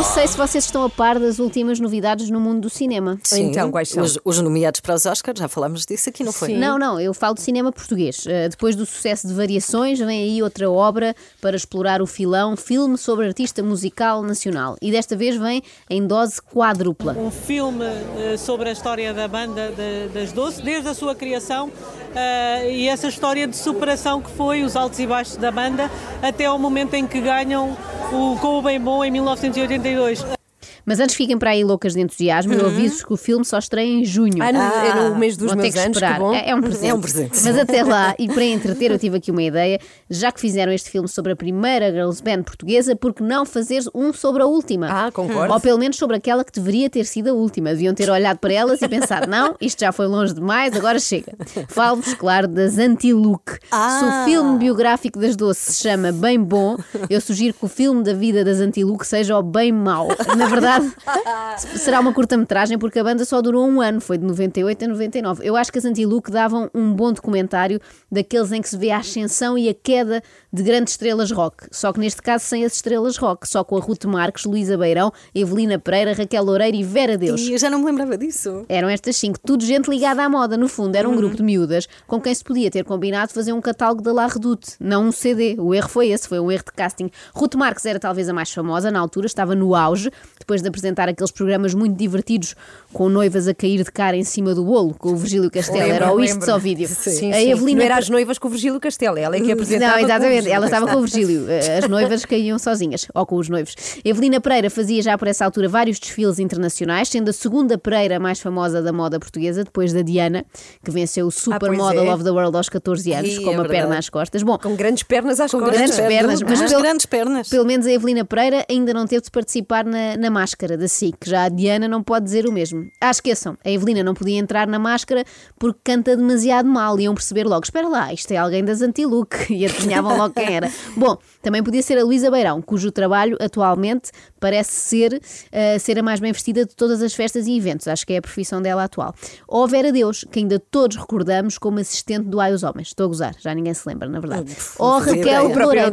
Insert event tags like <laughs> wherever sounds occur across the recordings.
Não sei se vocês estão a par das últimas novidades no mundo do cinema. Sim, Então, quais são? Os, os nomeados para os Oscars, já falámos disso aqui, não foi? Não, não, eu falo de cinema português. Uh, depois do sucesso de Variações, vem aí outra obra para explorar o filão, filme sobre artista musical nacional. E desta vez vem em dose quádrupla. um filme eh, sobre a história da banda de- das Doce, desde a sua criação eh, e essa história de superação que foi os altos e baixos da banda até ao momento em que ganham o Com o Bem Bom em 1982. Mas antes fiquem para aí loucas de entusiasmo, eu aviso que o filme só estreia em junho. Ah, no, é no mês dos Vão ter meus que anos, esperar. que bom. É, é um presente. É um presente. Mas até lá, e para entreter, eu tive aqui uma ideia. Já que fizeram este filme sobre a primeira girls band portuguesa, por que não fazer um sobre a última? Ah, concordo. Ou pelo menos sobre aquela que deveria ter sido a última. Deviam ter olhado para elas e pensado: não, isto já foi longe demais, agora chega. Falo-vos, claro, das Anti-Look. Se Ah. o filme biográfico das Doce se chama Bem Bom, eu sugiro que o filme da vida das Anti-Look seja o Bem Mau. Na verdade, <laughs> será uma curta-metragem porque a banda só durou um ano, foi de 98 a 99. Eu acho que as Anti-Look davam um bom documentário daqueles em que se vê a ascensão e a queda de grandes estrelas rock. Só que neste caso sem as estrelas rock, só com a Ruth Marques, Luísa Beirão, Evelina Pereira, Raquel Loureiro e Vera Deus. E eu já não me lembrava disso. Eram estas cinco, tudo gente ligada à moda. No fundo, era um grupo de miúdas com quem se podia ter combinado fazer um catálogo da La Redoute, não um CD. O erro foi esse, foi um erro de casting. Ruth Marques era talvez a mais famosa na altura, estava no auge, depois de apresentar aqueles programas muito divertidos com noivas a cair de cara em cima do bolo, com o Virgílio Castelo. Era o isto só vídeo. Sim, a sim. Evelina Não era as noivas com o Virgílio Castelo, ela é que apresentava. não, com exatamente. Ela estava com o. Virgílio. Eh, As noivas caíam sozinhas, ou com os noivos. Evelina Pereira fazia já por essa altura vários desfiles internacionais, sendo a segunda Pereira mais famosa da moda portuguesa, depois da Diana, que venceu o Supermodel é. of the World aos 14 anos, Ih, com é uma verdade. perna às costas. Bom, Com grandes pernas às costas. grandes pernas, mas Mas pelo- grandes pernas. pelo menos a Evelina Pereira ainda não teve de participar na, na máscara da SIC. Já a Diana não pode dizer o mesmo. Ah, esqueçam, a Evelina não podia entrar na máscara porque canta demasiado mal. Iam perceber logo: espera lá, isto é alguém das Antilook. <laughs> E adivinhavam logo quem era. Bom, também podia ser a Luísa Beirão, cujo trabalho atualmente parece ser eh, ser a mais bem vestida de todas as festas e eventos. Acho que é a profissão dela atual. Ou a Vera Deus, que ainda todos recordamos como assistente do Ai os Homens. Estou a gozar, já ninguém se lembra, na verdade. Ou fazia Raquel Loureiro.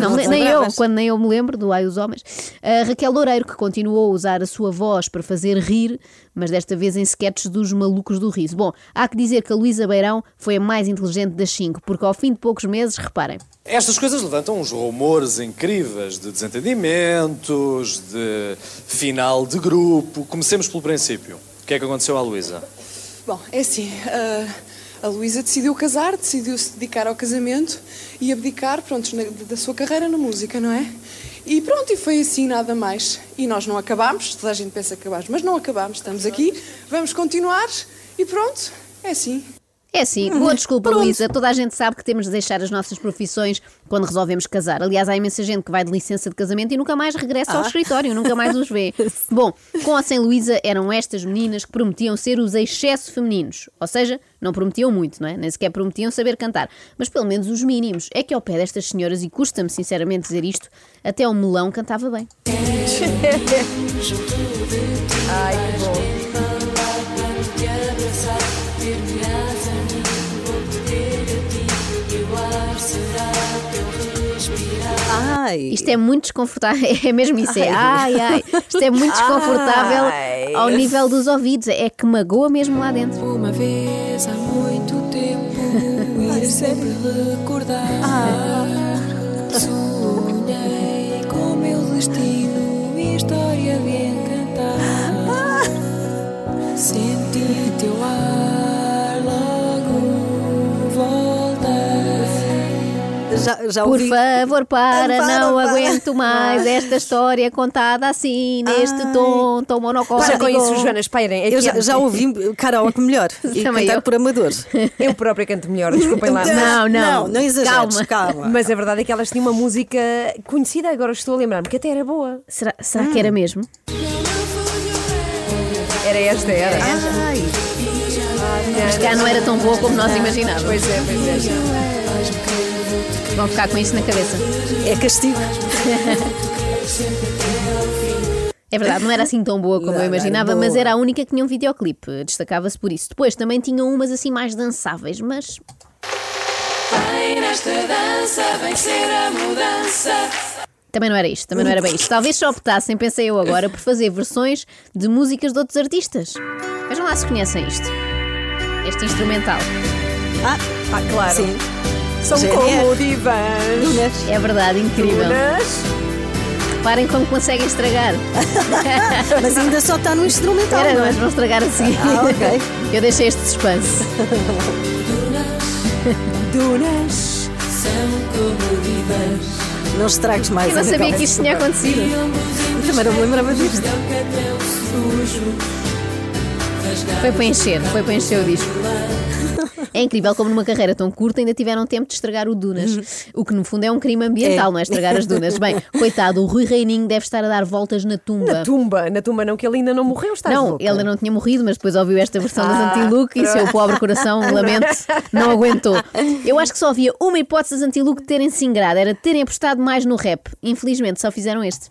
não nem eu, quando nem eu me lembro do Ai os Homens. A Raquel Loureiro, que continuou a usar a sua voz para fazer rir, mas desta vez em sketches dos malucos do riso. Bom, há que dizer que a Luísa Beirão foi a mais inteligente das cinco, porque ao fim de poucos meses, reparem, Estas coisas levantam uns rumores incríveis de desentendimentos, de final de grupo. Comecemos pelo princípio. O que é que aconteceu à Luísa? Bom, é assim, a, a Luísa decidiu casar, decidiu se dedicar ao casamento e abdicar, pronto, na- da sua carreira na música, não é? E pronto, e foi assim, nada mais. E nós não acabámos, toda a gente pensa que acabámos, mas não acabámos, estamos aqui, vamos continuar e pronto, é assim. É assim, boa desculpa, Luísa. Toda a gente sabe que temos de deixar as nossas profissões quando resolvemos casar. Aliás, há imensa gente que vai de licença de casamento e nunca mais regressa ao escritório, nunca mais os vê. <laughs> Bom, com ou sem Luísa, eram estas meninas que prometiam ser os excesso femininos. Ou seja, não prometiam muito, não é? Nem sequer prometiam saber cantar. Mas pelo menos os mínimos. É que ao pé destas senhoras, e custa-me sinceramente dizer isto, até o melão cantava bem. <laughs> Ai, Ai, Isto é muito desconfortável, <laughs> é mesmo isso, é ai ai. Isto é muito desconfortável Ai. ao nível dos ouvidos, é que magoa mesmo lá dentro. Uma vez há muito tempo, ir sempre recordar. Sonhei com o meu destino e história de encantar. Senti teu ar já, já Por favor, para, Para, não para. aguento mais esta história contada assim, neste tom tão monocórdico. Para com isso, Joana, esperem. É Eu já, já ouvi karaoke melhor <laughs> e Também cantar eu. por amadores. <laughs> Eu própria canto melhor, desculpem lá. Não, não. Não, não exageres, Calma. calma. Mas a verdade é que elas tinham uma música conhecida, agora estou a lembrar-me, que até era boa. Será, será que era mesmo? Era esta, era. Ai, Mas cá não era tão boa como nós imaginávamos. Pois é, pois é. Vão ficar com isso na cabeça. é castigo. É verdade, não era assim tão boa como Não, eu imaginava, mas era a única que tinha um videoclipe. Destacava-se por isso. Depois também tinham umas assim mais dançáveis, mas Vem nesta dança, vem ser a mudança. também não era isto, também não era bem isto. Talvez só optassem, pensei eu agora, por fazer versões de músicas de outros artistas. Vejam lá se conhecem isto. Este instrumental. Ah, Ah, claro. sim. São GNR. como divãs. Dunas. É verdade, incrível. Dunas. Reparem como conseguem estragar. <laughs> Mas ainda só está no instrumental. Era, não é? mas vão estragar assim. Ah, ok. <laughs> Eu deixei este suspense. <laughs> Dunas. São como divãs. Não estragues mais. Eu não sabia que isto tinha acontecido. Também não me lembrava disto. Cabelo sujo. Foi para encher, foi para encher o disco. É incrível como numa carreira tão curta ainda tiveram tempo de estragar o Dunas. O que no fundo é um crime ambiental, É. não é estragar as Dunas. Bem, coitado, o Rui Reininho deve estar a dar voltas na tumba. Na tumba. Na tumba não, que ele ainda não morreu, está Não, ele ainda não tinha morrido, mas depois ouviu esta versão das Ah, Anti-Look e seu pobre coração, <laughs> lamento, não aguentou. Eu acho que só havia uma hipótese das Anti-Look terem se ingrado, era terem apostado mais no rap. Infelizmente só fizeram este.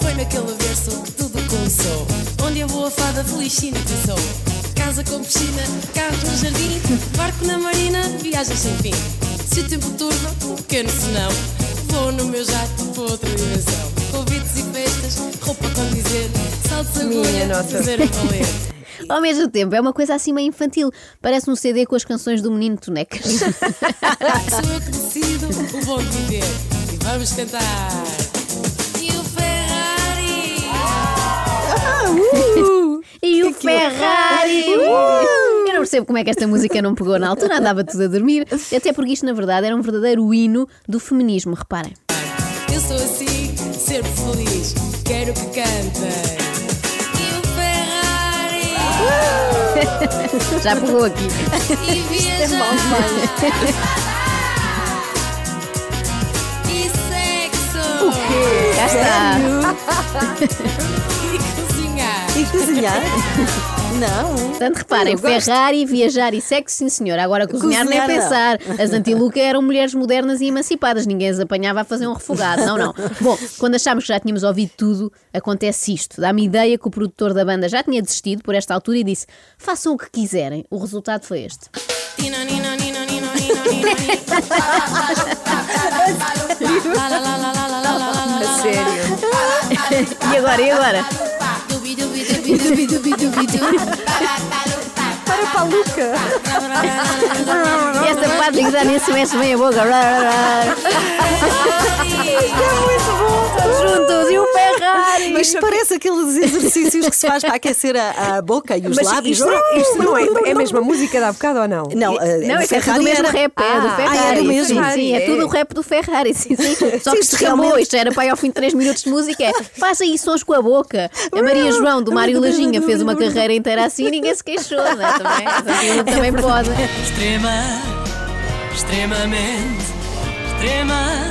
Foi naquele verso que tudo começou. Onde a boa fada feliz sintetizou. Casa com piscina, carros no jardim, barco na marina, viagens sem fim. Se o tempo turva, um pequeno senão. Vou no meu jato para outra dimensão. Convites e festas, roupa com dizer, saltos agulha, fazer a valer. Ao mesmo tempo, é uma coisa assim meio infantil. Parece um CD com as canções do Menino Tonecas. <laughs> Sou eu que decido o bom viver. E vamos cantar. Percebo como é que esta música não pegou na altura, andava tudo a dormir. Até porque isto, na verdade, era um verdadeiro hino do feminismo, reparem. Eu sou assim, sempre feliz. Quero que cantem. E o Ferrari. <laughs> Já pegou aqui. E viajar. E sexo. Cá está. E cozinhar cozinhar? <laughs> Não. Portanto, reparem, Ferrari, viajar e sexo, sim senhor. Agora cozinhar, cozinhar nem não. pensar. As Antiluca eram mulheres modernas e emancipadas. Ninguém as apanhava a fazer um refogado. Não, não. Bom, quando achámos que já tínhamos ouvido tudo, acontece isto. Dá-me ideia que o produtor da banda já tinha desistido por esta altura e disse: façam o que quiserem. O resultado foi este. <laughs> <laughs> A sério. e agora, e agora? Para paluca. Esta parte que já nem se mexe bem a boca. é muito bom. Juntos e mas parece aqueles exercícios que se faz para aquecer a, a boca e os Mas lábios. isto, isto não é, é mesmo a música da bocado ou não? Não, eh, Não, isso é tudo Ferrari o mesmo era- rap, é do Ah, Ferrari. era o mesmo. Sim, sim, é É. tudo o rap do Ferrari. Sim, sim. <laughs> Só que Isto se realmente- isto era para aí ao fim de 3 minutos de música. É, faça aí sons com a boca. A Maria João, do Mário Lajinha, fez uma carreira inteira assim e ninguém se queixou, não é? Também, <laughs> Aquilo também pode. Extrema, extremamente, extrema,